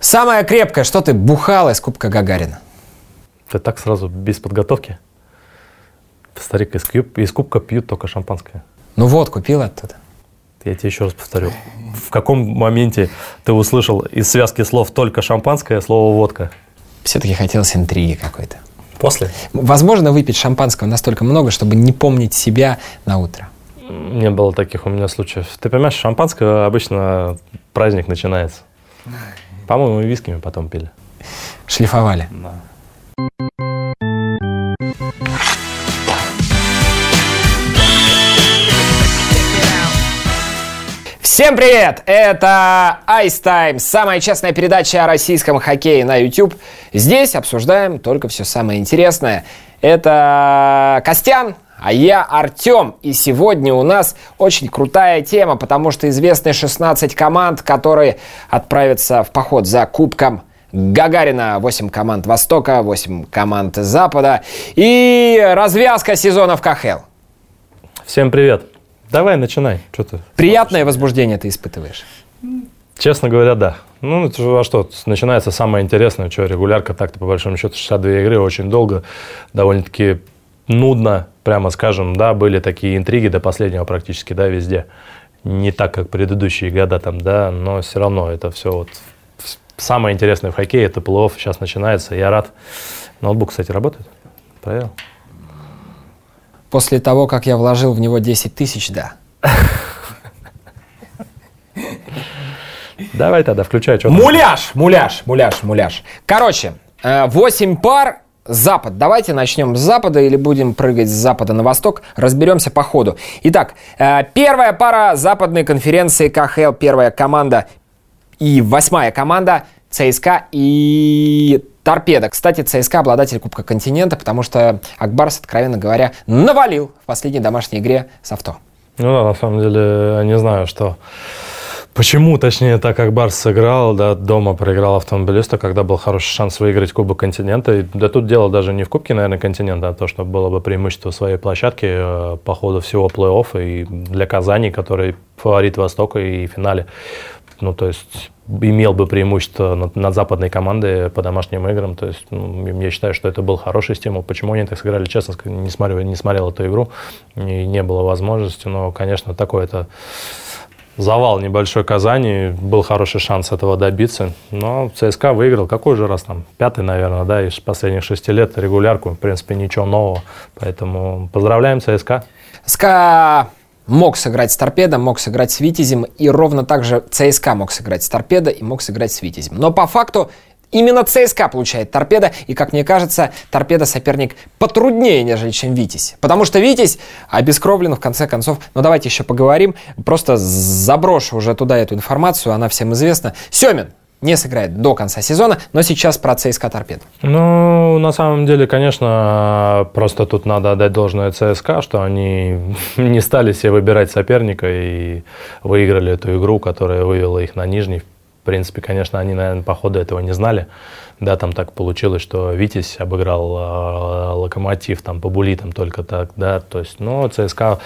Самое крепкое, что ты бухал из Кубка Гагарина? Ты так сразу, без подготовки? Старик, из, куб, из кубка пьют только шампанское. Ну вот, купил оттуда. Я тебе еще раз повторю. В каком моменте ты услышал из связки слов только шампанское слово водка? Все-таки хотелось интриги какой-то. После? Возможно, выпить шампанского настолько много, чтобы не помнить себя на утро. Не было таких у меня случаев. Ты понимаешь, шампанское обычно праздник начинается. По-моему, висками потом пили. Шлифовали. Да. Всем привет! Это Ice Time, самая честная передача о российском хоккее на YouTube. Здесь обсуждаем только все самое интересное. Это Костян, а я Артем. И сегодня у нас очень крутая тема, потому что известны 16 команд, которые отправятся в поход за Кубком Гагарина, 8 команд Востока, 8 команд Запада и развязка сезона в КХЛ. Всем привет! Давай, начинай. Что ты? Приятное возбуждение ты испытываешь? Честно говоря, да. Ну, это, а что, начинается самое интересное, что регулярка так-то, по большому счету, 62 игры, очень долго, довольно-таки нудно, прямо скажем, да, были такие интриги до последнего практически, да, везде. Не так, как предыдущие года там, да, но все равно это все вот самое интересное в хоккее, это плей сейчас начинается, я рад. Ноутбук, кстати, работает? Проверил? После того, как я вложил в него 10 тысяч, да. Давай тогда, включай Муляж, муляж, муляж, муляж. Короче, 8 э, пар Запад. Давайте начнем с Запада или будем прыгать с Запада на Восток. Разберемся по ходу. Итак, э, первая пара западной конференции КХЛ, первая команда и восьмая команда ЦСКА и Торпеда. Кстати, ЦСКА обладатель Кубка Континента, потому что Акбарс, откровенно говоря, навалил в последней домашней игре с авто. Ну да, на самом деле, я не знаю, что... Почему, точнее, так как Барс сыграл, да, дома проиграл автомобилиста, когда был хороший шанс выиграть Кубок континента. И, да тут дело даже не в Кубке, наверное, континента, а то, что было бы преимущество своей площадки э, по ходу всего плей-оффа и для Казани, который фаворит Востока и в финале. Ну, то есть имел бы преимущество над, над западной командой по домашним играм. То есть ну, я считаю, что это был хороший стимул. Почему они так сыграли, честно, не смотрел, не смотрел эту игру, и не было возможности. Но, конечно, такой это завал небольшой Казани. Был хороший шанс этого добиться. Но ЦСКА выиграл. Какой же раз там? Пятый, наверное, да, из последних шести лет регулярку. В принципе, ничего нового. Поэтому поздравляем ЦСКА. СКА мог сыграть с торпедом, мог сыграть с Витязем, и ровно так же ЦСКА мог сыграть с торпедо и мог сыграть с Витязем. Но по факту Именно ЦСКА получает торпеда, и, как мне кажется, торпеда соперник потруднее, нежели чем Витязь. Потому что Витязь обескровлен, в конце концов, ну давайте еще поговорим, просто заброшу уже туда эту информацию, она всем известна. Семин, не сыграет до конца сезона, но сейчас про ЦСКА торпед. Ну, на самом деле, конечно, просто тут надо отдать должное ЦСКА, что они не стали себе выбирать соперника и выиграли эту игру, которая вывела их на нижний. Принципе, конечно, они, наверное, по ходу этого не знали. Да, там так получилось, что Витязь обыграл э, Локомотив там по булитам только так, да, то есть, ну, ЦСКА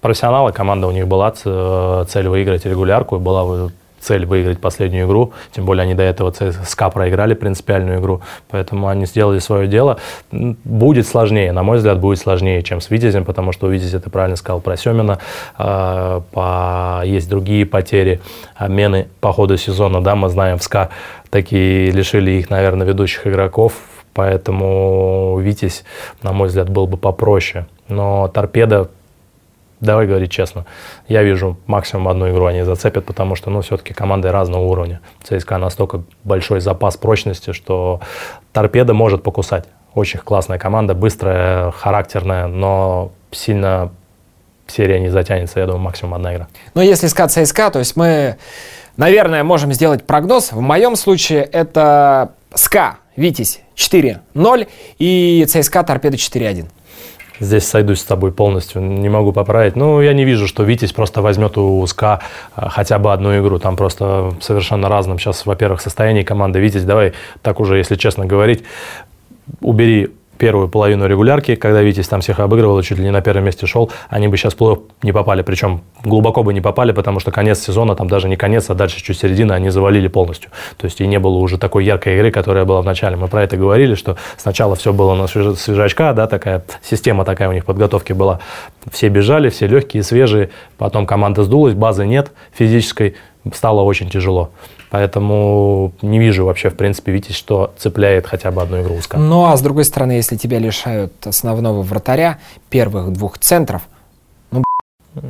профессионалы, команда у них была, цель выиграть регулярку, была цель выиграть последнюю игру, тем более они до этого ЦСКА проиграли принципиальную игру, поэтому они сделали свое дело. Будет сложнее, на мой взгляд, будет сложнее, чем с Витязем, потому что у Витязя, ты правильно сказал про Семина, э, по... есть другие потери, обмены по ходу сезона, да, мы знаем, в СКА такие лишили их, наверное, ведущих игроков, поэтому Витязь, на мой взгляд, был бы попроще. Но торпеда давай говорить честно, я вижу максимум одну игру они зацепят, потому что, ну, все-таки команды разного уровня. ЦСКА настолько большой запас прочности, что торпеда может покусать. Очень классная команда, быстрая, характерная, но сильно серия не затянется, я думаю, максимум одна игра. Но если СКА ЦСКА, то есть мы, наверное, можем сделать прогноз. В моем случае это СКА, Витязь 4-0 и ЦСКА Торпеда 4-1. Здесь сойдусь с тобой полностью, не могу поправить. Ну, я не вижу, что Витязь просто возьмет у СКА а, хотя бы одну игру. Там просто совершенно разным сейчас, во-первых, состояние команды. Витязь, давай так уже, если честно говорить, убери первую половину регулярки, когда Витязь там всех обыгрывал и чуть ли не на первом месте шел, они бы сейчас плей не попали. Причем глубоко бы не попали, потому что конец сезона, там даже не конец, а дальше чуть середина, они завалили полностью. То есть и не было уже такой яркой игры, которая была в начале. Мы про это говорили, что сначала все было на свежачка, да, такая система такая у них подготовки была. Все бежали, все легкие, свежие. Потом команда сдулась, базы нет физической, стало очень тяжело. Поэтому не вижу вообще, в принципе, Витязь, что цепляет хотя бы одну игру УСКА. Ну, а с другой стороны, если тебя лишают основного вратаря, первых двух центров –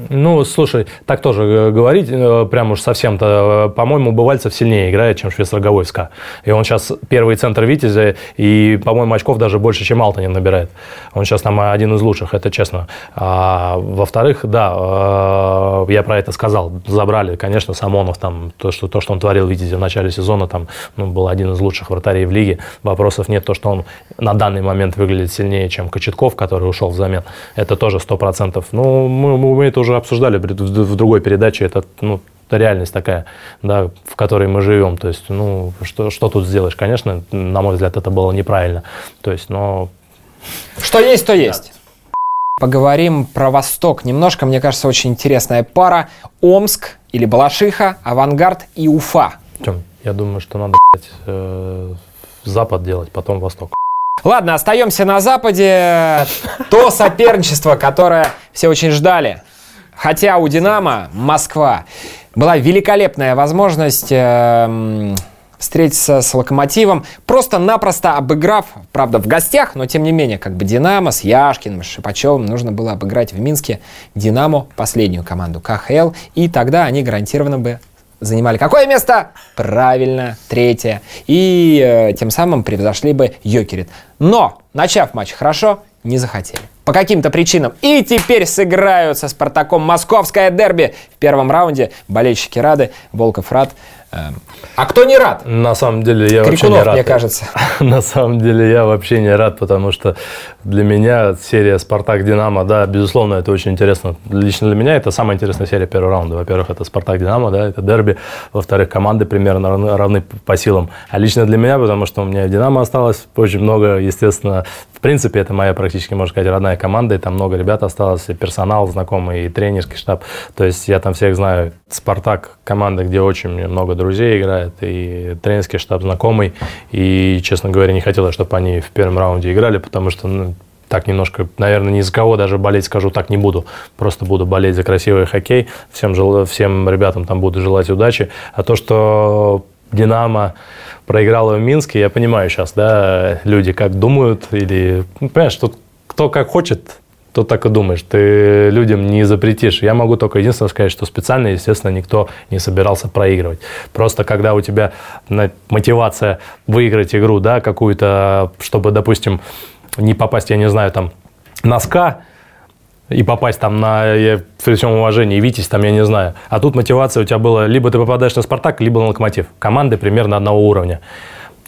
ну, слушай, так тоже э, говорить, э, прям уж совсем-то, э, по-моему, Бывальцев сильнее играет, чем Швейцар СКА. И он сейчас первый центр Витязя, и, по-моему, очков даже больше, чем Алтанин набирает. Он сейчас там один из лучших, это честно. А, во-вторых, да, я про это сказал, забрали, конечно, Самонов, там, то, что, то, что он творил в Витязе в начале сезона, там, ну, был один из лучших вратарей в лиге, вопросов нет, то, что он на данный момент выглядит сильнее, чем Кочетков, который ушел взамен, это тоже сто процентов. Ну, мы, мы это уже обсуждали в другой передаче, это, ну, это реальность такая, да, в которой мы живем. То есть, ну, что, что тут сделаешь? Конечно, на мой взгляд, это было неправильно. То есть, но... Что есть, то есть. Поговорим про Восток. Немножко, мне кажется, очень интересная пара. Омск или Балашиха, Авангард и Уфа. Тем, я думаю, что надо э, Запад делать, потом Восток. Ладно, остаемся на Западе. То соперничество, которое все очень ждали. Хотя у «Динамо» Москва была великолепная возможность э, встретиться с «Локомотивом», просто-напросто обыграв, правда, в гостях, но тем не менее, как бы «Динамо» с Яшкиным, Шипачевым нужно было обыграть в Минске «Динамо», последнюю команду КХЛ, и тогда они гарантированно бы занимали какое место? Правильно, третье. И э, тем самым превзошли бы Йокерит. Но, начав матч хорошо, не захотели. По каким-то причинам. И теперь сыграют со Спартаком московское дерби. В первом раунде болельщики рады. Волков рад. Эм, а кто не рад? На самом деле я Крикунов, вообще не рад. мне кажется. На самом деле я вообще не рад, потому что для меня серия «Спартак-Динамо», да, безусловно, это очень интересно. Лично для меня это самая интересная серия первого раунда. Во-первых, это «Спартак-Динамо», да, это дерби. Во-вторых, команды примерно равны, равны по силам. А лично для меня, потому что у меня в «Динамо» осталось очень много, естественно, в принципе, это моя практически, можно сказать, родная команда, и там много ребят осталось, и персонал знакомый, и тренерский штаб. То есть я там всех знаю. «Спартак» – команда, где очень много друзей играет, и тренерский штаб знакомый. И, честно говоря, не хотелось, чтобы они в первом раунде играли, потому что ну, так немножко, наверное, ни за кого даже болеть скажу, так не буду. Просто буду болеть за красивый хоккей. Всем, жел... всем ребятам там буду желать удачи. А то, что «Динамо» проиграла в Минске, я понимаю сейчас, да, люди как думают, или, ну, понимаешь, тут кто как хочет, то так и думаешь. Ты людям не запретишь. Я могу только единственное сказать, что специально, естественно, никто не собирался проигрывать. Просто когда у тебя мотивация выиграть игру, да, какую-то, чтобы, допустим, не попасть, я не знаю, там, носка, и попасть там на, я, при всем уважении, Витязь, там, я не знаю. А тут мотивация у тебя была, либо ты попадаешь на «Спартак», либо на «Локомотив». Команды примерно одного уровня.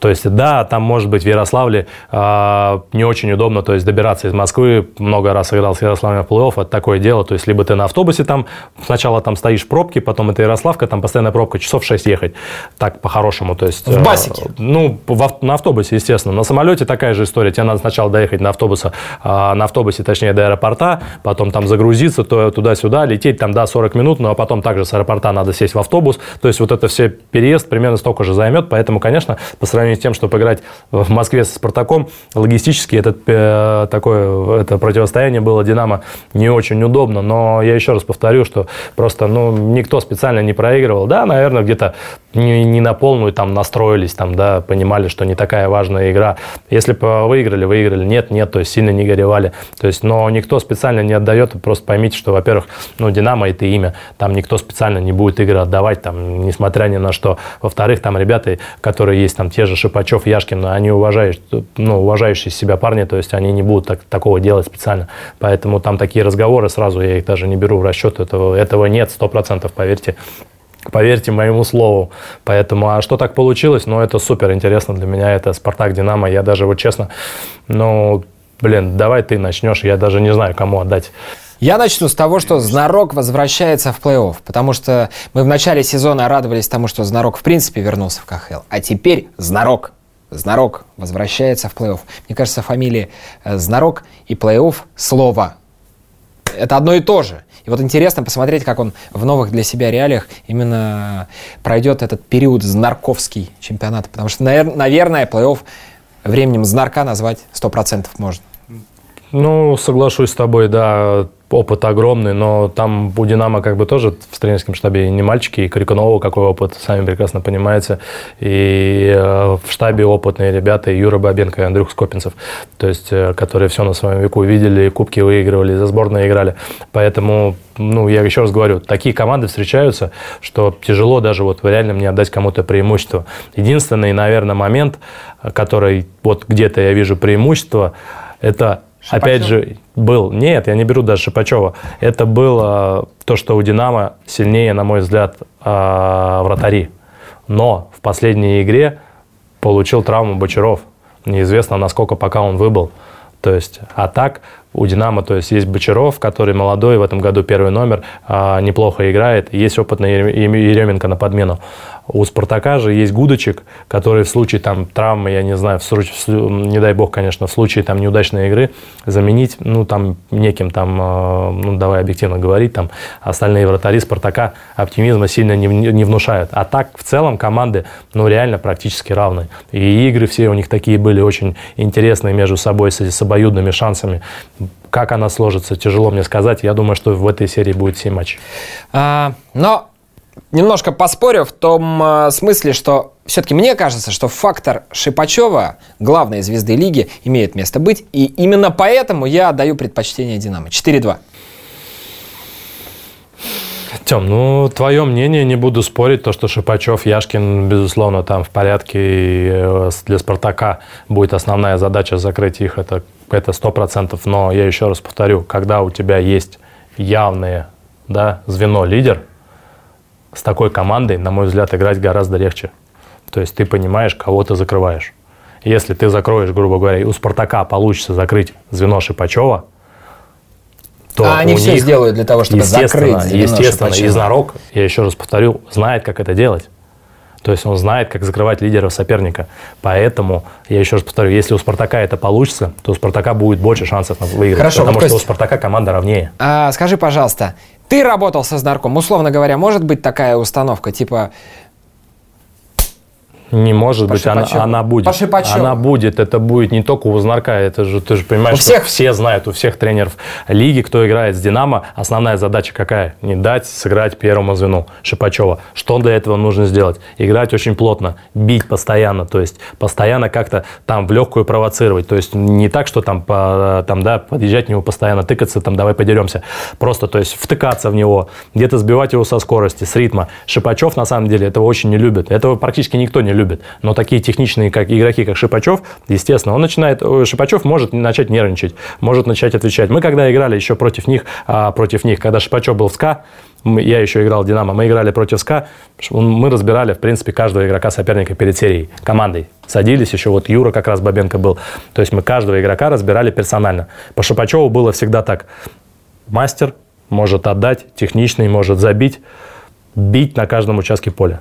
То есть, да, там, может быть, в Ярославле э, не очень удобно, то есть, добираться из Москвы. Много раз играл с Ярославлем в плей-офф, это такое дело. То есть, либо ты на автобусе там, сначала там стоишь в пробке, потом это Ярославка, там постоянная пробка, часов 6 ехать. Так, по-хорошему, то есть... В басике? Э, ну, в, на автобусе, естественно. На самолете такая же история. Тебе надо сначала доехать на автобусе, э, на автобусе, точнее, до аэропорта, потом там загрузиться, то туда-сюда, лететь там, да, 40 минут, ну, а потом также с аэропорта надо сесть в автобус. То есть, вот это все переезд примерно столько же займет, поэтому, конечно, по сравнению с тем, чтобы играть в Москве со «Спартаком». Логистически этот, э, такое, это противостояние было «Динамо» не очень удобно, но я еще раз повторю, что просто ну, никто специально не проигрывал. Да, наверное, где-то не, не на полную там настроились, там, да, понимали, что не такая важная игра. Если бы выиграли, выиграли. Нет, нет, то есть сильно не горевали. То есть, но никто специально не отдает. Просто поймите, что, во-первых, ну, «Динамо» — это имя. Там никто специально не будет игры отдавать, там, несмотря ни на что. Во-вторых, там ребята, которые есть, там, те же Шипачев, Яшкин, они уважающие, ну, уважающие себя парни, то есть они не будут так, такого делать специально. Поэтому там такие разговоры сразу, я их даже не беру в расчет, этого, этого нет, сто процентов, поверьте. Поверьте моему слову. Поэтому, а что так получилось? Ну, это супер интересно для меня. Это Спартак Динамо. Я даже вот честно, ну, блин, давай ты начнешь. Я даже не знаю, кому отдать. Я начну с того, что Знарок возвращается в плей-офф, потому что мы в начале сезона радовались тому, что Знарок в принципе вернулся в КХЛ, а теперь Знарок Знарок возвращается в плей-офф. Мне кажется, фамилия э, Знарок и плей-офф слово это одно и то же. И вот интересно посмотреть, как он в новых для себя реалиях именно пройдет этот период знарковский чемпионат. Потому что, наверное, плей-офф временем знарка назвать 100% можно. Ну, соглашусь с тобой, да опыт огромный, но там у «Динамо» как бы тоже в тренерском штабе не мальчики, и Крикунова какой опыт, сами прекрасно понимаете, и э, в штабе опытные ребята, и Юра Бабенко, и Андрюх Скопинцев, то есть, э, которые все на своем веку видели, и кубки выигрывали, и за сборные играли. Поэтому, ну, я еще раз говорю, такие команды встречаются, что тяжело даже вот реально мне отдать кому-то преимущество. Единственный, наверное, момент, который вот где-то я вижу преимущество, это Шипачев? Опять же, был. Нет, я не беру даже Шипачева. Это было то, что у Динамо сильнее, на мой взгляд, а, вратари. Но в последней игре получил травму Бочаров. Неизвестно, насколько пока он выбыл. То есть, а так у «Динамо» то есть, есть Бочаров, который молодой, в этом году первый номер, а, неплохо играет. Есть опытный Еременко на подмену. У «Спартака» же есть Гудочек, который в случае там травмы, я не знаю, в случае, не дай бог, конечно, в случае там неудачной игры заменить, ну, там, неким там, э, ну, давай объективно говорить, там, остальные вратари «Спартака» оптимизма сильно не, не внушают. А так, в целом, команды, ну, реально практически равны. И игры все у них такие были очень интересные между собой, с, с обоюдными шансами. Как она сложится, тяжело мне сказать. Я думаю, что в этой серии будет 7 матчей. А, но немножко поспорю в том э, смысле, что все-таки мне кажется, что фактор Шипачева, главной звезды лиги, имеет место быть. И именно поэтому я даю предпочтение Динамо. 4-2. Тем, ну, твое мнение, не буду спорить, то, что Шипачев, Яшкин, безусловно, там в порядке, и э, для «Спартака» будет основная задача закрыть их, это это сто процентов. Но я еще раз повторю, когда у тебя есть явное да, звено лидер, с такой командой, на мой взгляд, играть гораздо легче. То есть ты понимаешь, кого ты закрываешь. Если ты закроешь, грубо говоря, и у «Спартака» получится закрыть звено Шипачева, то а они все сделают для того, чтобы закрыть звено Естественно, Шипачева. Изнарок, я еще раз повторю, знает, как это делать. То есть он знает, как закрывать лидеров соперника. Поэтому, я еще раз повторю, если у «Спартака» это получится, то у «Спартака» будет больше шансов на выиграть. Хорошо, потому вот, что Кость, у «Спартака» команда ровнее. А, скажи, пожалуйста, ты работал со Знарком, условно говоря, может быть такая установка, типа не может быть, она, она будет. По она будет, это будет не только у Вознарка, это же, ты же понимаешь, у всех? все знают, у всех тренеров лиги, кто играет с Динамо, основная задача какая? Не дать сыграть первому звену Шипачева. Что для этого нужно сделать? Играть очень плотно, бить постоянно, то есть постоянно как-то там в легкую провоцировать, то есть не так, что там, по, там да, подъезжать в него постоянно, тыкаться, там давай подеремся, просто, то есть втыкаться в него, где-то сбивать его со скорости, с ритма. Шипачев на самом деле этого очень не любит, этого практически никто не любит любит. Но такие техничные как игроки, как Шипачев, естественно, он начинает, Шипачев может начать нервничать, может начать отвечать. Мы когда играли еще против них, а, против них, когда Шипачев был в СКА, я еще играл в «Динамо», мы играли против СКА, мы разбирали, в принципе, каждого игрока соперника перед серией, командой. Садились еще, вот Юра как раз Бабенко был. То есть мы каждого игрока разбирали персонально. По Шипачеву было всегда так. Мастер может отдать, техничный может забить, бить на каждом участке поля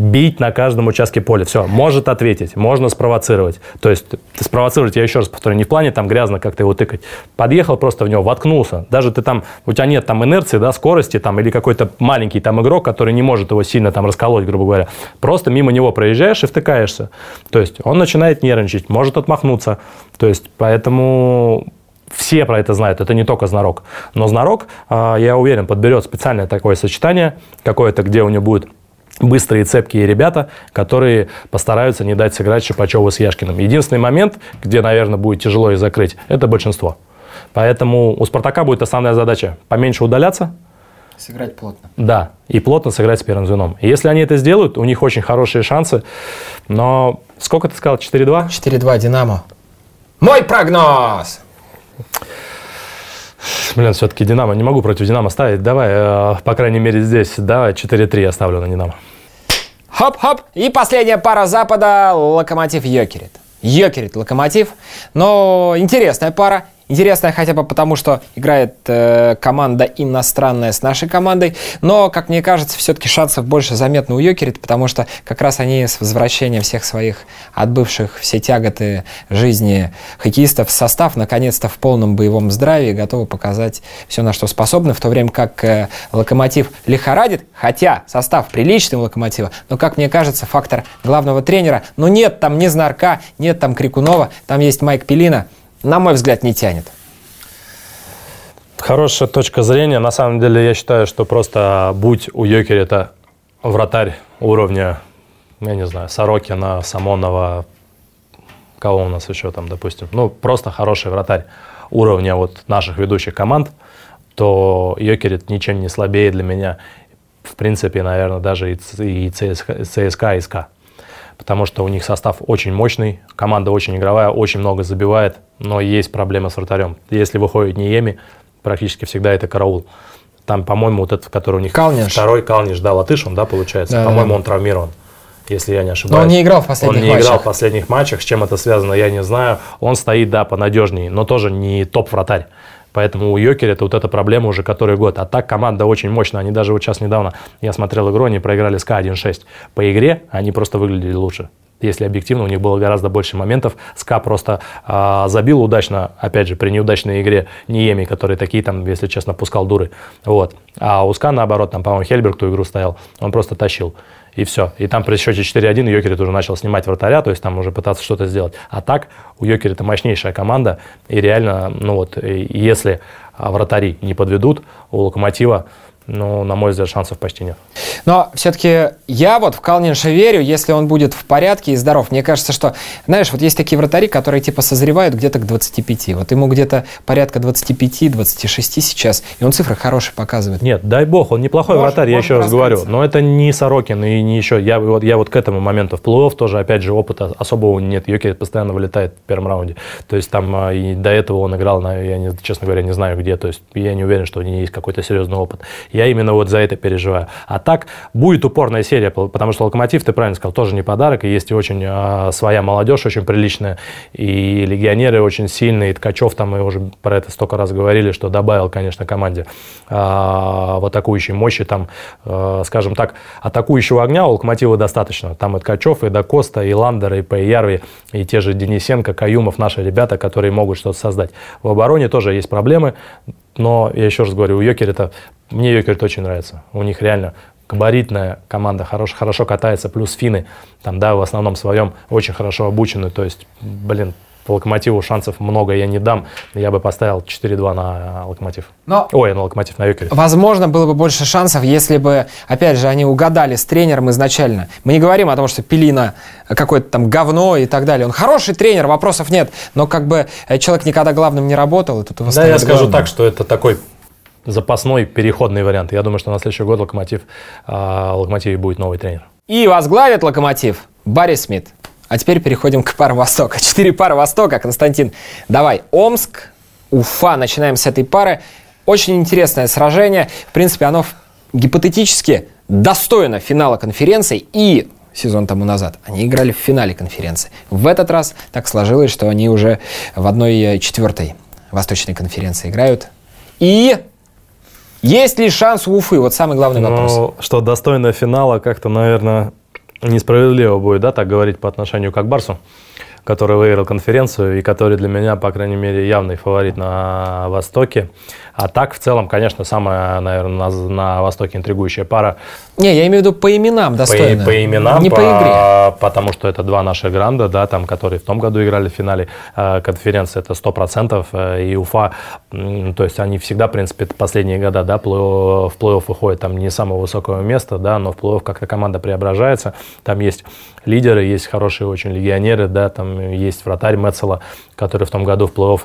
бить на каждом участке поля. Все, может ответить, можно спровоцировать. То есть спровоцировать, я еще раз повторю, не в плане там грязно как-то его тыкать. Подъехал просто в него, воткнулся. Даже ты там, у тебя нет там инерции, да, скорости там или какой-то маленький там игрок, который не может его сильно там расколоть, грубо говоря. Просто мимо него проезжаешь и втыкаешься. То есть он начинает нервничать, может отмахнуться. То есть поэтому все про это знают, это не только знарок. Но знарок, а, я уверен, подберет специальное такое сочетание, какое-то, где у него будет быстрые, цепкие ребята, которые постараются не дать сыграть Шипачеву с Яшкиным. Единственный момент, где, наверное, будет тяжело их закрыть, это большинство. Поэтому у «Спартака» будет основная задача поменьше удаляться, Сыграть плотно. Да, и плотно сыграть с первым звеном. И если они это сделают, у них очень хорошие шансы. Но сколько ты сказал? 4-2? 4-2 «Динамо». Мой прогноз! Блин, все-таки Динамо. Не могу против Динамо ставить. Давай, э, по крайней мере, здесь, давай 4-3 я ставлю на Динамо. Хоп-хоп. И последняя пара Запада. Локомотив Йокерит. Йокерит Локомотив. Но интересная пара. Интересная хотя бы потому, что играет э, команда иностранная с нашей командой. Но, как мне кажется, все-таки шансов больше заметно у Йокерит, потому что как раз они с возвращением всех своих отбывших все тяготы жизни хоккеистов состав наконец-то в полном боевом здравии готовы показать все, на что способны, в то время как э, Локомотив лихорадит, хотя состав приличный у Локомотива, но, как мне кажется, фактор главного тренера, ну нет там ни Знарка, нет там Крикунова, там есть Майк Пелина, на мой взгляд, не тянет. Хорошая точка зрения. На самом деле, я считаю, что просто будь у Йокери это вратарь уровня, я не знаю, Сорокина, Самонова, кого у нас еще там, допустим, ну, просто хороший вратарь уровня вот наших ведущих команд, то Йокерит ничем не слабее для меня. В принципе, наверное, даже и ЦСКА, и СКА. Потому что у них состав очень мощный, команда очень игровая, очень много забивает, но есть проблема с вратарем. Если выходит Ниеми, практически всегда это караул. Там, по-моему, вот этот, который у них Калниш. второй Калниш, да, латыш он, да, получается. Да, по-моему, да. он травмирован если я не ошибаюсь. Но он не играл в последних матчах. Он не матчах. играл в последних матчах. С чем это связано, я не знаю. Он стоит, да, понадежнее, но тоже не топ-вратарь. Поэтому у Йокерита это вот эта проблема уже который год. А так команда очень мощная. Они даже вот сейчас недавно, я смотрел игру, они проиграли СКА 1-6. По игре они просто выглядели лучше если объективно, у них было гораздо больше моментов. СКА просто э, забил удачно, опять же, при неудачной игре Ниеми, который такие там, если честно, пускал дуры. Вот. А у СКА, наоборот, там, по-моему, Хельберг ту игру стоял, он просто тащил. И все. И там при счете 4-1 Йокерит уже начал снимать вратаря, то есть там уже пытаться что-то сделать. А так у Йокерита мощнейшая команда, и реально, ну вот, если вратари не подведут, у Локомотива но, на мой взгляд, шансов почти нет. Но все-таки я вот в Калнинша верю, если он будет в порядке и здоров. Мне кажется, что, знаешь, вот есть такие вратари, которые типа созревают где-то к 25. Вот ему где-то порядка 25-26 сейчас, и он цифры хорошие показывает. Нет, дай бог, он неплохой может, вратарь, я еще раз говорю. Но это не Сорокин и не еще. Я вот, я вот к этому моменту в плей тоже, опять же, опыта особого нет. Йокер постоянно вылетает в первом раунде. То есть там а, и до этого он играл, на, я, не, честно говоря, не знаю где. То есть я не уверен, что у него есть какой-то серьезный опыт. Я именно вот за это переживаю. А так будет упорная серия, потому что «Локомотив», ты правильно сказал, тоже не подарок, и есть и очень э, своя молодежь, очень приличная, и легионеры очень сильные, и Ткачев, там мы уже про это столько раз говорили, что добавил, конечно, команде э, в атакующей мощи, там, э, скажем так, атакующего огня у «Локомотива» достаточно. Там и Ткачев, и Дакоста, и Ландер, и Пейярви, и те же Денисенко, Каюмов, наши ребята, которые могут что-то создать. В обороне тоже есть проблемы, но, я еще раз говорю, у Йокер мне Йокерт очень нравится. У них реально габаритная команда, хорошо, хорошо катается, плюс финны, там, да, в основном своем очень хорошо обучены. То есть, блин, по локомотиву шансов много я не дам. Я бы поставил 4-2 на локомотив. Но, Ой, на локомотив, на Йокере. Возможно, было бы больше шансов, если бы, опять же, они угадали с тренером изначально. Мы не говорим о том, что Пелина какое-то там говно и так далее. Он хороший тренер, вопросов нет. Но как бы э, человек никогда главным не работал. И тут его да, я скажу главным. так, что это такой запасной переходный вариант. Я думаю, что на следующий год Локомотив, э, Локомотиве будет новый тренер. И возглавит Локомотив Барри Смит. А теперь переходим к парам Востока. Четыре пары Востока. Константин, давай. Омск, Уфа. Начинаем с этой пары. Очень интересное сражение. В принципе, оно гипотетически достойно финала конференции. И сезон тому назад. Они играли в финале конференции. В этот раз так сложилось, что они уже в одной четвертой восточной конференции играют. И есть ли шанс у Уфы? Вот самый главный ну, вопрос. Что достойно финала как-то, наверное, несправедливо будет, да, так говорить по отношению к Акбарсу, который выиграл конференцию и который для меня, по крайней мере, явный фаворит на Востоке. А так, в целом, конечно, самая, наверное, на, на Востоке интригующая пара. Не, я имею в виду по именам достойно. По, по именам, не по, по игре. Потому что это два наших гранда, да, там, которые в том году играли в финале э, конференции, это 100%. Э, и Уфа, э, то есть они всегда, в принципе, последние года, да, плей в плей-офф выходят там не самого высокого места, да, но в плей-офф как-то команда преображается. Там есть лидеры, есть хорошие очень легионеры, да, там есть вратарь Мецела, который в том году в плей-офф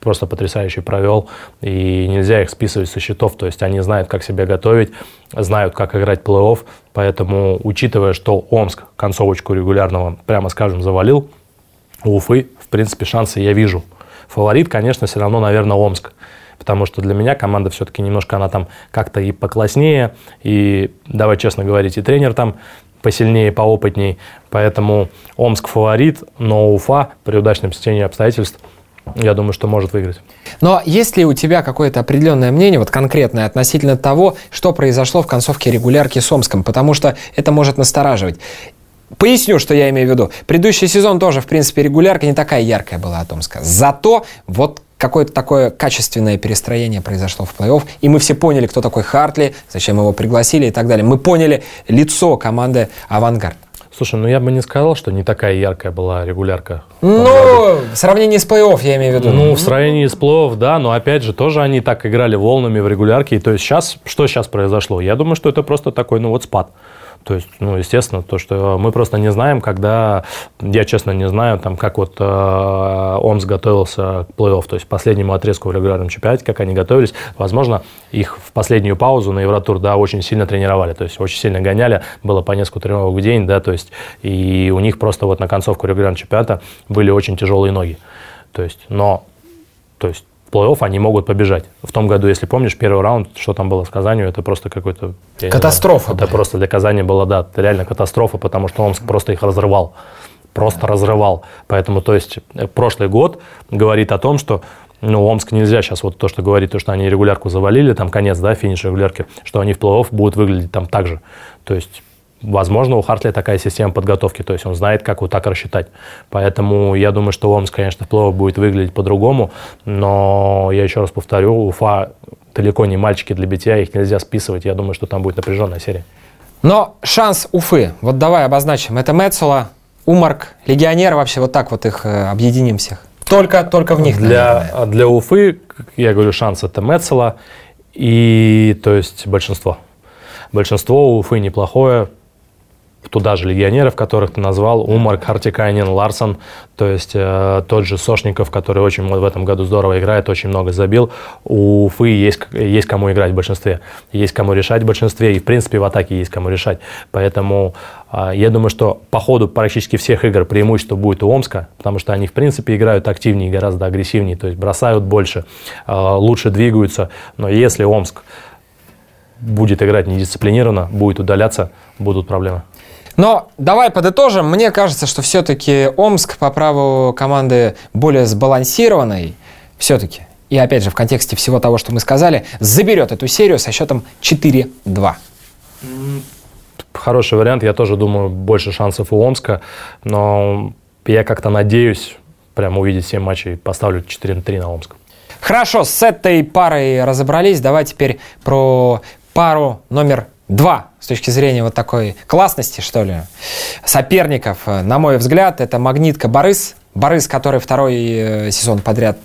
просто потрясающе провел, и нельзя их списывать со счетов, то есть они знают, как себя готовить, знают, как играть плей-офф, поэтому, учитывая, что Омск концовочку регулярного, прямо скажем, завалил, у Уфы, в принципе, шансы я вижу. Фаворит, конечно, все равно, наверное, Омск, потому что для меня команда все-таки немножко, она там как-то и покласснее, и, давай честно говорить, и тренер там посильнее, поопытней, поэтому Омск фаворит, но Уфа при удачном стечении обстоятельств – я думаю, что может выиграть. Но есть ли у тебя какое-то определенное мнение, вот конкретное, относительно того, что произошло в концовке регулярки с Омском? Потому что это может настораживать. Поясню, что я имею в виду. Предыдущий сезон тоже, в принципе, регулярка не такая яркая была от Омска. Зато вот какое-то такое качественное перестроение произошло в плей-офф, и мы все поняли, кто такой Хартли, зачем его пригласили и так далее. Мы поняли лицо команды «Авангард». Слушай, ну я бы не сказал, что не такая яркая была регулярка. Ну, в сравнении с плей-офф, я имею в виду. Ну, в сравнении с плей-офф, да, но опять же, тоже они так играли волнами в регулярке. И то есть сейчас, что сейчас произошло? Я думаю, что это просто такой, ну вот спад. То есть, ну, естественно, то, что мы просто не знаем, когда, я честно не знаю, там, как вот э, Омс готовился к плей-офф, то есть последнему отрезку в регулярном чемпионате, как они готовились. Возможно, их в последнюю паузу на Евротур, да, очень сильно тренировали, то есть очень сильно гоняли, было по несколько тренировок в день, да, то есть, и у них просто вот на концовку регулярного чемпионата были очень тяжелые ноги. То есть, но, то есть, плей-офф они могут побежать. В том году, если помнишь, первый раунд, что там было с Казанью, это просто какой-то... Катастрофа. Знаю, это просто для Казани была, да, реально катастрофа, потому что Омск просто их разрывал. Просто разрывал. Поэтому, то есть, э, прошлый год говорит о том, что ну, Омск нельзя сейчас вот то, что говорит, то, что они регулярку завалили, там конец, да, финиш регулярки, что они в плей-офф будут выглядеть там так же. То есть Возможно, у Хартли такая система подготовки, то есть он знает, как вот так рассчитать. Поэтому я думаю, что Омск, конечно, в плей будет выглядеть по-другому, но я еще раз повторю, Уфа далеко не мальчики для битья, их нельзя списывать. Я думаю, что там будет напряженная серия. Но шанс Уфы, вот давай обозначим, это Мецула, Умарк, Легионер, вообще вот так вот их э, объединим всех. Только, только в них. Для, для Уфы, я говорю, шанс это Мецела и, то есть, большинство. Большинство у Уфы неплохое, туда же легионеров, которых ты назвал, Умар, Хартикайнин, Ларсон, то есть э, тот же Сошников, который очень в этом году здорово играет, очень много забил. У Уфы есть, есть кому играть в большинстве, есть кому решать в большинстве, и в принципе в атаке есть кому решать. Поэтому э, я думаю, что по ходу практически всех игр преимущество будет у Омска, потому что они в принципе играют активнее, гораздо агрессивнее, то есть бросают больше, э, лучше двигаются. Но если Омск будет играть недисциплинированно, будет удаляться, будут проблемы. Но давай подытожим. Мне кажется, что все-таки Омск по праву команды более сбалансированной, все-таки, и опять же в контексте всего того, что мы сказали, заберет эту серию со счетом 4-2. Хороший вариант. Я тоже думаю, больше шансов у Омска. Но я как-то надеюсь прям увидеть все матчи и поставлю 4-3 на Омск. Хорошо, с этой парой разобрались. Давай теперь про пару номер два с точки зрения вот такой классности, что ли, соперников, на мой взгляд, это магнитка Борис. Борис, который второй э, сезон подряд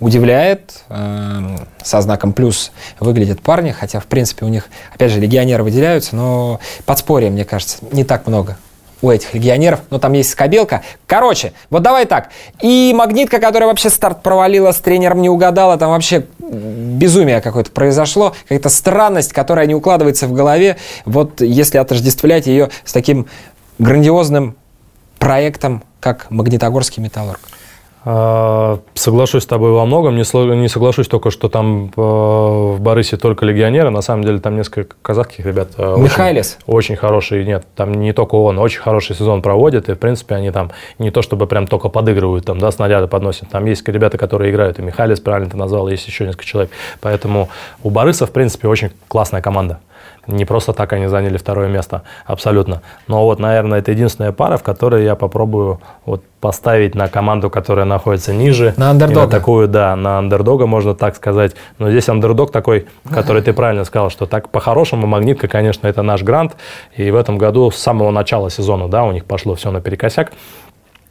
удивляет, э, со знаком плюс выглядят парни, хотя, в принципе, у них, опять же, легионеры выделяются, но подспорья, мне кажется, не так много у этих легионеров, но там есть скобелка. Короче, вот давай так. И магнитка, которая вообще старт провалила, с тренером не угадала, там вообще безумие какое-то произошло, какая-то странность, которая не укладывается в голове. Вот если отождествлять ее с таким грандиозным проектом, как Магнитогорский металлург. А, соглашусь с тобой во многом. Не соглашусь только, что там э, в Борисе только легионеры. На самом деле там несколько казахских ребят. Э, Михайлис. Очень, очень хороший. Нет, там не только он. Очень хороший сезон проводит. И, в принципе, они там не то чтобы прям только подыгрывают, там, да, снаряды подносят. Там есть ребята, которые играют. И Михайлис, правильно ты назвал, есть еще несколько человек. Поэтому у Бориса, в принципе, очень классная команда. Не просто так они заняли второе место, абсолютно. Но вот, наверное, это единственная пара, в которой я попробую вот поставить на команду, которая находится ниже. На андердога. На такую, да, на андердога, можно так сказать. Но здесь андердог такой, который ты правильно сказал, что так по-хорошему Магнитка, конечно, это наш грант. И в этом году с самого начала сезона, да, у них пошло все наперекосяк.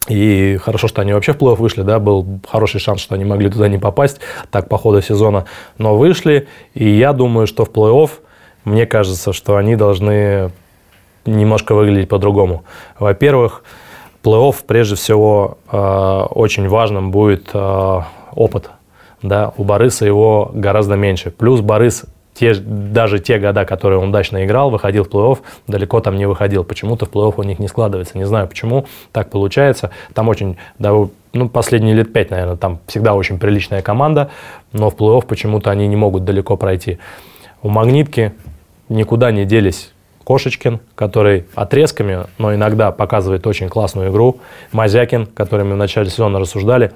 И хорошо, что они вообще в плей-офф вышли, да, был хороший шанс, что они могли туда не попасть, так по ходу сезона, но вышли, и я думаю, что в плей-офф мне кажется, что они должны немножко выглядеть по-другому. Во-первых, плей-офф прежде всего э, очень важным будет э, опыт. Да? У Бориса его гораздо меньше. Плюс Борис те, даже те года, которые он удачно играл, выходил в плей-офф, далеко там не выходил. Почему-то в плей-офф у них не складывается. Не знаю, почему так получается. Там очень, да, ну, последние лет пять, наверное, там всегда очень приличная команда, но в плей-офф почему-то они не могут далеко пройти. У «Магнитки» никуда не делись Кошечкин, который отрезками, но иногда показывает очень классную игру. Мазякин, который мы в начале сезона рассуждали.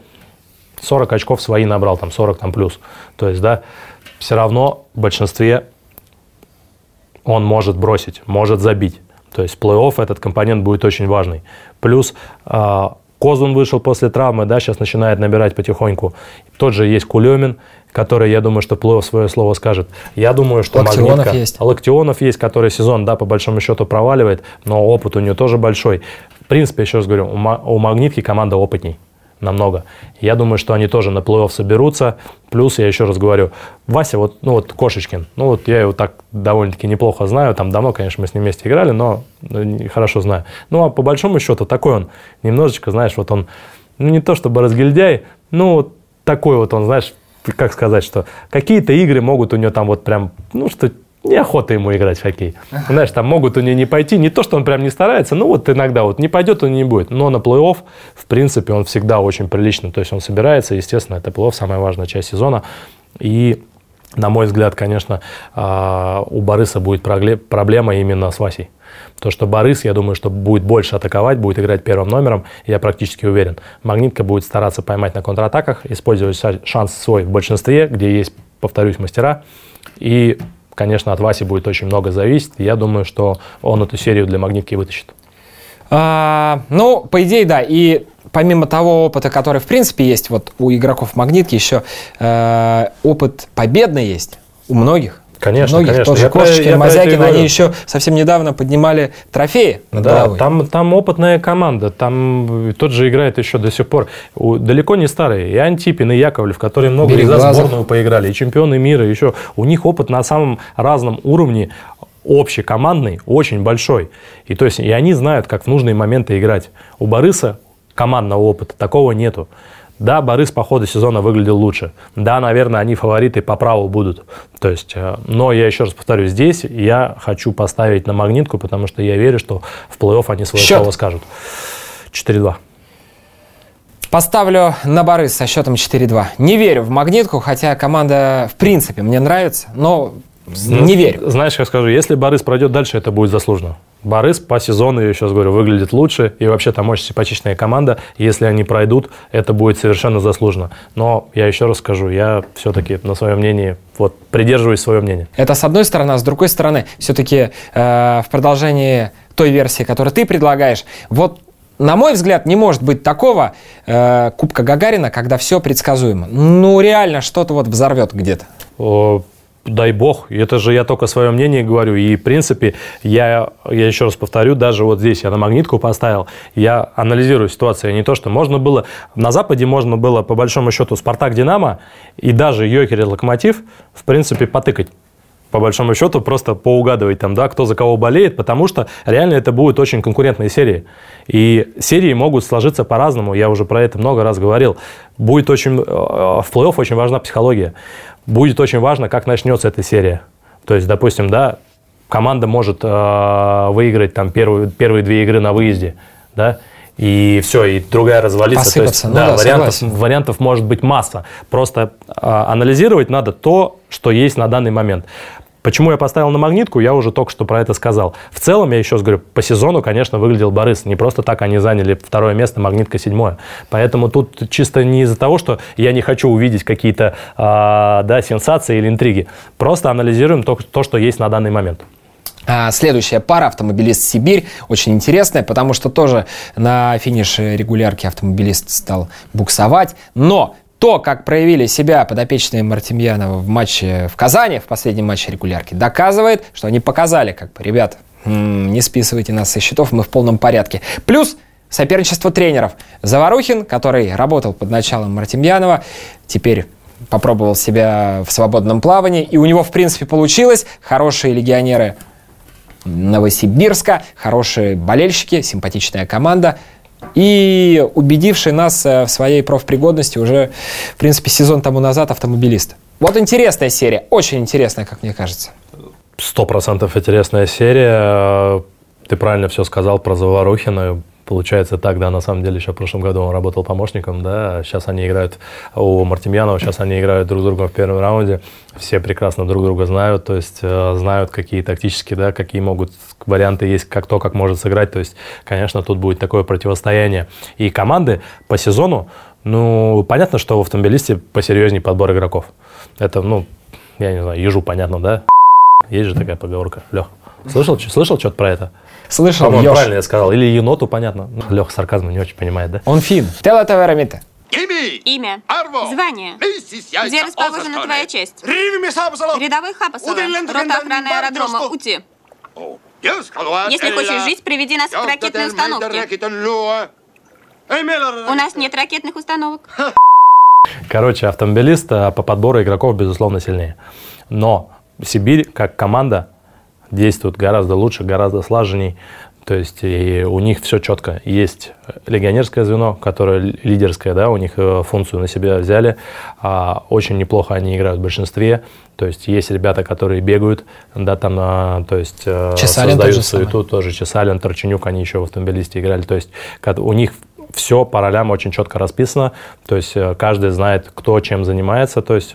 40 очков свои набрал, там 40 там плюс. То есть, да, все равно в большинстве он может бросить, может забить. То есть плей-офф этот компонент будет очень важный. Плюс э, Козун вышел после травмы, да, сейчас начинает набирать потихоньку. Тот же есть Кулемин, который, я думаю, что плей свое слово скажет. Я думаю, что Локтионов Магнитка... есть. Локтионов есть, который сезон, да, по большому счету проваливает, но опыт у него тоже большой. В принципе, еще раз говорю, у Магнитки команда опытней намного. Я думаю, что они тоже на плей-офф соберутся. Плюс, я еще раз говорю, Вася, вот, ну вот Кошечкин, ну вот я его так довольно-таки неплохо знаю, там давно, конечно, мы с ним вместе играли, но ну, хорошо знаю. Ну, а по большому счету, такой он, немножечко, знаешь, вот он, ну не то чтобы разгильдяй, ну вот такой вот он, знаешь, как сказать, что какие-то игры могут у него там вот прям, ну что неохота ему играть в хоккей. Знаешь, там могут у него не пойти. Не то, что он прям не старается, ну вот иногда вот не пойдет, он не будет. Но на плей-офф, в принципе, он всегда очень прилично. То есть он собирается, естественно, это плей-офф, самая важная часть сезона. И, на мой взгляд, конечно, а, у Бориса будет проблема именно с Васей. То, что Борис, я думаю, что будет больше атаковать, будет играть первым номером, я практически уверен. Магнитка будет стараться поймать на контратаках, использовать шанс свой в большинстве, где есть, повторюсь, мастера. И конечно, от Васи будет очень много зависеть. Я думаю, что он эту серию для магнитки вытащит. А, ну, по идее, да. И помимо того опыта, который, в принципе, есть вот у игроков магнитки, еще э, опыт победный есть у многих. Конечно, Многих конечно. тоже Кошечкин, Мазякин, они еще совсем недавно поднимали трофеи над да, головой. Там, там опытная команда, там тот же играет еще до сих пор. Далеко не старые. И Антипин, и Яковлев, которые много лет за сборную поиграли, и чемпионы мира еще. У них опыт на самом разном уровне общекомандный, очень большой. И то есть и они знают, как в нужные моменты играть. У Бориса командного опыта такого нету. Да, Борис по ходу сезона выглядел лучше. Да, наверное, они фавориты по праву будут. То есть, э, но я еще раз повторю, здесь я хочу поставить на магнитку, потому что я верю, что в плей-офф они свое Счет. слово скажут. 4-2. Поставлю на Борис со счетом 4-2. Не верю в магнитку, хотя команда в принципе мне нравится, но не верю. Знаешь, как скажу, если Борис пройдет дальше, это будет заслуженно. Борис по сезону, я сейчас говорю, выглядит лучше. И вообще там очень симпатичная команда. Если они пройдут, это будет совершенно заслуженно. Но я еще раз скажу, я все-таки на своем мнении, вот придерживаюсь своего мнения. Это с одной стороны, а с другой стороны, все-таки э, в продолжении той версии, которую ты предлагаешь, вот на мой взгляд, не может быть такого э, Кубка Гагарина, когда все предсказуемо. Ну, реально, что-то вот взорвет где-то дай бог, это же я только свое мнение говорю, и в принципе я, я еще раз повторю, даже вот здесь я на магнитку поставил, я анализирую ситуацию, не то, что можно было, на Западе можно было по большому счету Спартак, Динамо и даже Йокер и Локомотив в принципе потыкать по большому счету, просто поугадывать там, да, кто за кого болеет, потому что реально это будет очень конкурентные серии. И серии могут сложиться по-разному, я уже про это много раз говорил. Будет очень, э, в плей-офф очень важна психология будет очень важно, как начнется эта серия. То есть, допустим, да, команда может э, выиграть там первые, первые две игры на выезде, да, и все, и другая развалится. То есть, ну, да, да, вариантов, вариантов может быть масса. Просто э, анализировать надо то, что есть на данный момент. Почему я поставил на магнитку, я уже только что про это сказал. В целом, я еще раз говорю, по сезону, конечно, выглядел Борис. Не просто так они заняли второе место, магнитка седьмое. Поэтому тут чисто не из-за того, что я не хочу увидеть какие-то а, да, сенсации или интриги. Просто анализируем то, то, что есть на данный момент. А, следующая пара автомобилист Сибирь очень интересная, потому что тоже на финише регулярки автомобилист стал буксовать. Но то, как проявили себя подопечные Мартемьянова в матче в Казани, в последнем матче регулярки, доказывает, что они показали, как бы, ребят, не списывайте нас со счетов, мы в полном порядке. Плюс соперничество тренеров. Заварухин, который работал под началом Мартемьянова, теперь попробовал себя в свободном плавании, и у него, в принципе, получилось. Хорошие легионеры Новосибирска, хорошие болельщики, симпатичная команда – и убедивший нас э, в своей профпригодности уже, в принципе, сезон тому назад автомобилист. Вот интересная серия, очень интересная, как мне кажется. Сто процентов интересная серия. Ты правильно все сказал про Заварухина. получается так, да, на самом деле еще в прошлом году он работал помощником, да, сейчас они играют у Мартемьянова, сейчас они играют друг с другом в первом раунде, все прекрасно друг друга знают, то есть э, знают, какие тактические, да, какие могут варианты есть, как то, как может сыграть, то есть, конечно, тут будет такое противостояние. И команды по сезону, ну, понятно, что в автомобилисте посерьезнее подбор игроков. Это, ну, я не знаю, ежу понятно, да? Есть же такая поговорка. Лех, слышал, слышал что-то про это? Слышал, По-моему, правильно я сказал. Или еноту, понятно. Ну, Лех сарказм не очень понимает, да? Он фин. Тела Таверамита. Имя. Звание. Где расположена твоя часть? Рядовой Хапасова. Рота охраны аэродрома. Ути. Если хочешь жить, приведи нас к ракетной установке. У нас нет ракетных установок. Короче, автомобилист а, по подбору игроков, безусловно, сильнее. Но Сибирь, как команда, действует гораздо лучше, гораздо слаженней. То есть и у них все четко. Есть легионерское звено, которое лидерское, да, у них э, функцию на себя взяли. А очень неплохо они играют в большинстве. То есть есть ребята, которые бегают, да, там, а, то есть э, Чесалин создают суету, тоже Чесалин, Торченюк, они еще в автомобилисте играли. То есть у них все по ролям очень четко расписано, то есть э, каждый знает, кто чем занимается, то есть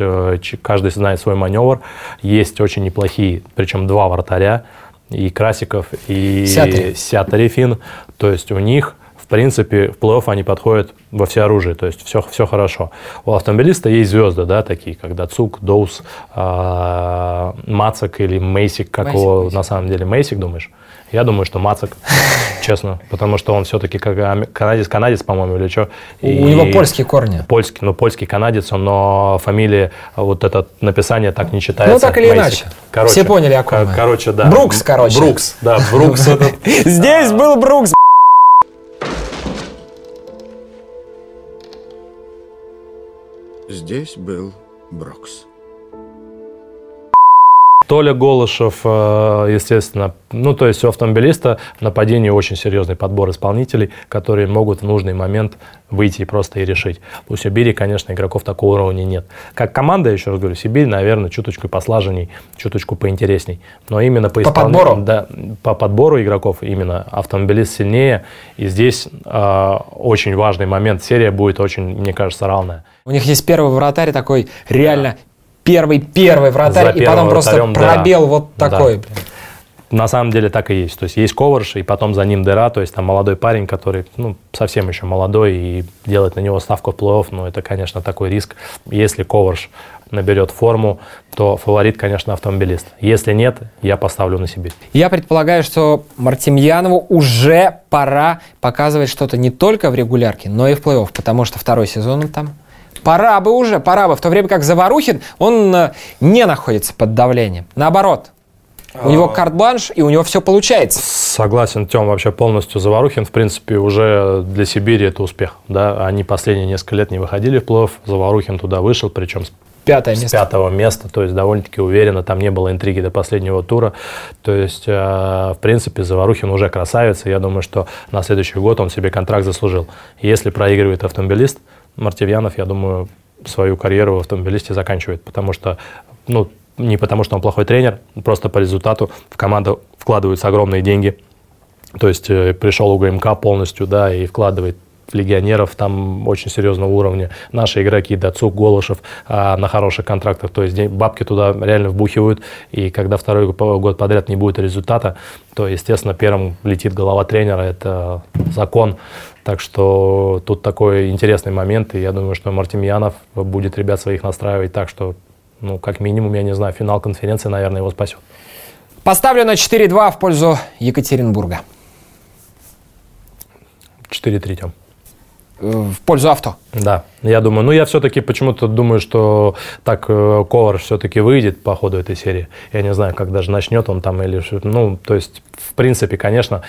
каждый знает свой маневр. Есть очень неплохие, причем два вратаря, и Красиков, и Сятари. Сятари Фин. То есть у них, в принципе, в плей-офф они подходят во все оружие, то есть все, все хорошо. У автомобилиста есть звезды, да, такие, как Дацук, Доус, э, Мацак или Мейсик, как Мейсик, его Мейсик. на самом деле. Мейсик, думаешь? Я думаю, что Мацак, честно, потому что он все-таки как канадец, канадец, по-моему, или что. У него польские корни. Польский, ну, польский канадец, он, но фамилия, вот это написание так не читается. Ну, так или иначе. Короче, Все поняли, о ком Короче, да. Брукс, короче. Брукс, да, Брукс. Здесь был Брукс. Здесь был Брокс. Толя Голышев, э, естественно, ну, то есть у автомобилиста в нападении очень серьезный подбор исполнителей, которые могут в нужный момент выйти и просто и решить. У Сибири, конечно, игроков такого уровня нет. Как команда, еще раз говорю, Сибирь, наверное, чуточку послаженней, чуточку поинтересней. Но именно по, по исполн... подбору? Да, по подбору игроков именно автомобилист сильнее. И здесь э, очень важный момент. Серия будет очень, мне кажется, равная. У них есть первый вратарь такой реально первый первый вратарь, и потом просто пробел да. вот такой. Да. На самом деле так и есть. То есть есть Коварш, и потом за ним дыра, то есть там молодой парень, который ну, совсем еще молодой, и делать на него ставку в плей-офф, ну это, конечно, такой риск. Если Коварш наберет форму, то фаворит, конечно, автомобилист. Если нет, я поставлю на себе. Я предполагаю, что Мартемьянову уже пора показывать что-то не только в регулярке, но и в плей-офф, потому что второй сезон он там Пора бы уже, пора бы. В то время как Заварухин, он э, не находится под давлением. Наоборот, у него а. карт-бланш, и у него все получается. Согласен, Тем, вообще полностью Заварухин, в принципе, уже для Сибири это успех. Да? Они последние несколько лет не выходили в плей Заварухин туда вышел, причем с Пятое с место. пятого места, то есть довольно-таки уверенно, там не было интриги до последнего тура. То есть, э, в принципе, Заварухин уже красавец, и я думаю, что на следующий год он себе контракт заслужил. Если проигрывает автомобилист, Мартивьянов, я думаю, свою карьеру в автомобилисте заканчивает, потому что, ну, не потому что он плохой тренер, просто по результату в команду вкладываются огромные деньги. То есть э, пришел УГМК полностью, да, и вкладывает легионеров там очень серьезного уровня. Наши игроки, Дацук, Голышев а, на хороших контрактах. То есть бабки туда реально вбухивают. И когда второй год подряд не будет результата, то, естественно, первым летит голова тренера. Это закон. Так что тут такой интересный момент. И я думаю, что Мартемьянов будет ребят своих настраивать так, что, ну, как минимум, я не знаю, финал конференции, наверное, его спасет. Поставлю на 4-2 в пользу Екатеринбурга. 4-3 в пользу авто. Да, я думаю, ну я все-таки почему-то думаю, что так э, Ковар все-таки выйдет по ходу этой серии. Я не знаю, как даже начнет он там или ну, то есть в принципе, конечно,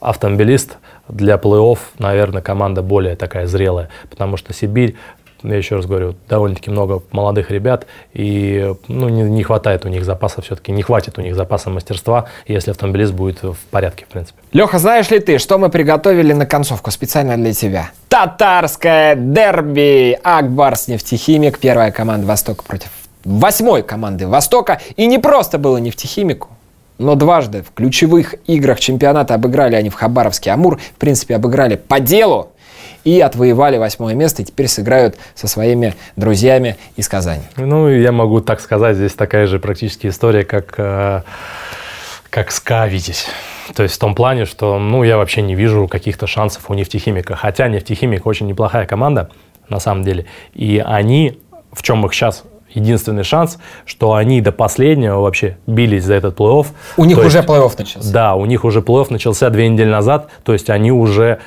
автомобилист для плей-офф, наверное, команда более такая зрелая, потому что Сибирь я еще раз говорю, довольно-таки много молодых ребят, и ну, не, не хватает у них запаса все-таки, не хватит у них запаса мастерства, если автомобилист будет в порядке, в принципе. Леха, знаешь ли ты, что мы приготовили на концовку специально для тебя? Татарское дерби Акбарс нефтехимик, первая команда Востока против восьмой команды Востока. И не просто было нефтехимику, но дважды в ключевых играх чемпионата обыграли они в Хабаровске Амур. В принципе, обыграли по делу и отвоевали восьмое место, и теперь сыграют со своими друзьями из Казани. Ну, я могу так сказать, здесь такая же практически история, как, э, как СКА «Витязь». То есть в том плане, что ну, я вообще не вижу каких-то шансов у нефтехимика. Хотя нефтехимик очень неплохая команда, на самом деле. И они, в чем их сейчас единственный шанс, что они до последнего вообще бились за этот плей-офф. У них то уже плей-офф начался. Да, у них уже плей-офф начался две недели назад, то есть они уже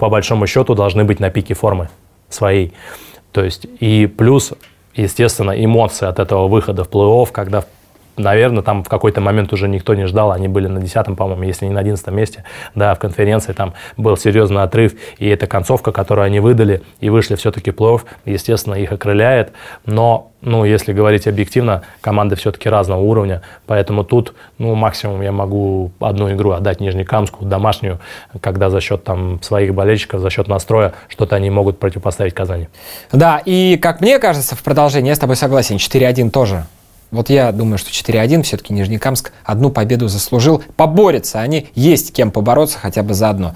по большому счету должны быть на пике формы своей. То есть и плюс, естественно, эмоции от этого выхода в плей-офф, когда наверное, там в какой-то момент уже никто не ждал, они были на 10 по-моему, если не на 11 месте, да, в конференции там был серьезный отрыв, и эта концовка, которую они выдали, и вышли все-таки плей-офф, естественно, их окрыляет, но ну, если говорить объективно, команды все-таки разного уровня, поэтому тут, ну, максимум я могу одну игру отдать Нижнекамску, домашнюю, когда за счет там своих болельщиков, за счет настроя что-то они могут противопоставить Казани. Да, и как мне кажется, в продолжение, я с тобой согласен, 4-1 тоже вот я думаю, что 4-1 все-таки Нижнекамск одну победу заслужил. Поборются они, есть кем побороться хотя бы заодно.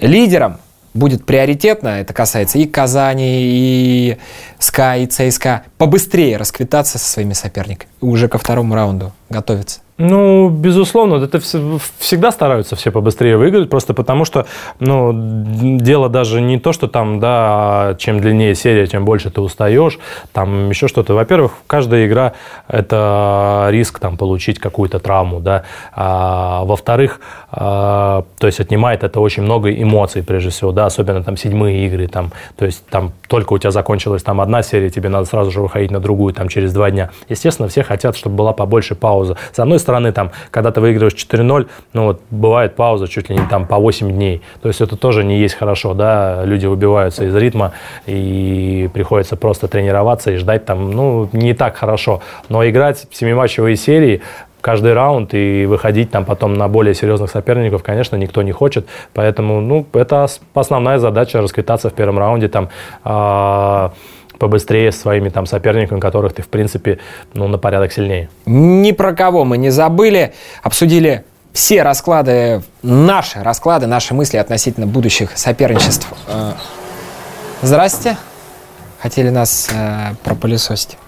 Лидером будет приоритетно, это касается и Казани, и СКА, и ЦСКА, побыстрее расквитаться со своими соперниками. Уже ко второму раунду готовиться. Ну, безусловно, это всегда стараются все побыстрее выиграть, просто потому что, ну, дело даже не то, что там, да, чем длиннее серия, тем больше ты устаешь, там еще что-то. Во-первых, каждая игра – это риск там получить какую-то травму, да. А, во-вторых, а, то есть отнимает это очень много эмоций, прежде всего, да, особенно там седьмые игры, там, то есть там только у тебя закончилась там одна серия, тебе надо сразу же выходить на другую там через два дня. Естественно, все хотят, чтобы была побольше пауза. С одной стороны, там, когда ты выигрываешь 4-0, ну вот бывает пауза чуть ли не там по 8 дней. То есть это тоже не есть хорошо, да, люди выбиваются из ритма и приходится просто тренироваться и ждать там, ну, не так хорошо. Но играть в семиматчевые серии каждый раунд и выходить там потом на более серьезных соперников, конечно, никто не хочет. Поэтому, ну, это основная задача расквитаться в первом раунде там. Э- побыстрее своими там соперниками, которых ты, в принципе, ну, на порядок сильнее. Ни про кого мы не забыли. Обсудили все расклады, наши расклады, наши мысли относительно будущих соперничеств. Э, здрасте. Хотели нас э, пропылесосить.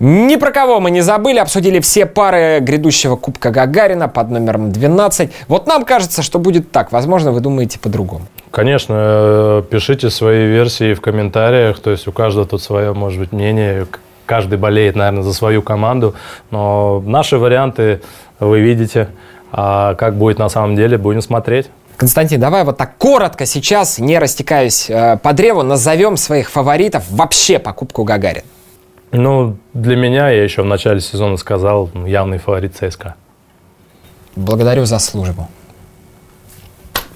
Ни про кого мы не забыли, обсудили все пары грядущего Кубка Гагарина под номером 12. Вот нам кажется, что будет так. Возможно, вы думаете по-другому. Конечно, э, пишите свои версии в комментариях. То есть у каждого тут свое, может быть, мнение. Каждый болеет, наверное, за свою команду. Но наши варианты вы видите. А как будет на самом деле, будем смотреть. Константин, давай вот так коротко сейчас, не растекаясь э, по древу, назовем своих фаворитов вообще по Кубку Гагарин. Ну, для меня, я еще в начале сезона сказал, явный фаворит ЦСКА. Благодарю за службу.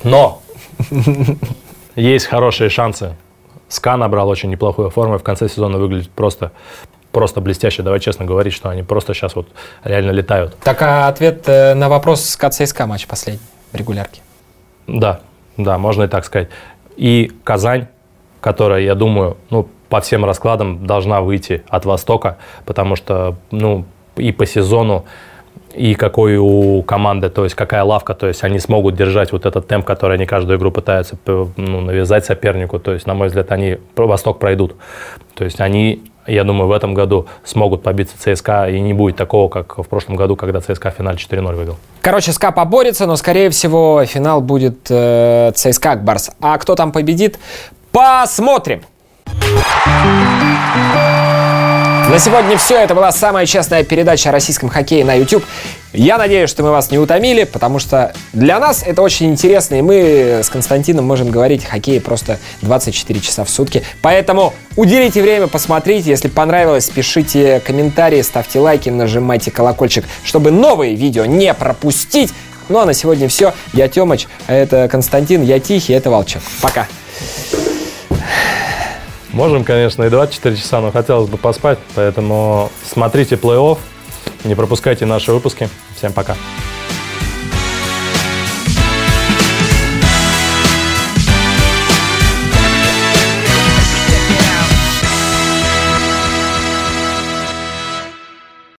Но есть хорошие шансы. СКА набрал очень неплохую форму, и в конце сезона выглядит просто просто блестяще. Давай честно говорить, что они просто сейчас вот реально летают. Так, а ответ э, на вопрос СКА ЦСКА матч последний в регулярке? Да, да, можно и так сказать. И Казань, которая, я думаю, ну, по всем раскладам должна выйти от Востока, потому что, ну, и по сезону, и какой у команды, то есть какая лавка, то есть они смогут держать вот этот темп, который они каждую игру пытаются ну, навязать сопернику, то есть, на мой взгляд, они Восток пройдут. То есть они, я думаю, в этом году смогут побиться ЦСКА, и не будет такого, как в прошлом году, когда ЦСКА в финале 4-0 выиграл. Короче, СКА поборется, но, скорее всего, финал будет э, ЦСКА Акбарс. А кто там победит, посмотрим. На сегодня все. Это была самая честная передача о российском хоккее на YouTube. Я надеюсь, что мы вас не утомили, потому что для нас это очень интересно, и мы с Константином можем говорить о хоккее просто 24 часа в сутки. Поэтому уделите время, посмотрите. Если понравилось, пишите комментарии, ставьте лайки, нажимайте колокольчик, чтобы новые видео не пропустить. Ну а на сегодня все. Я Тёмыч, а это Константин, я Тихий, это Волчок. Пока. Можем, конечно, и 24 часа, но хотелось бы поспать. Поэтому смотрите плей-офф, не пропускайте наши выпуски. Всем пока.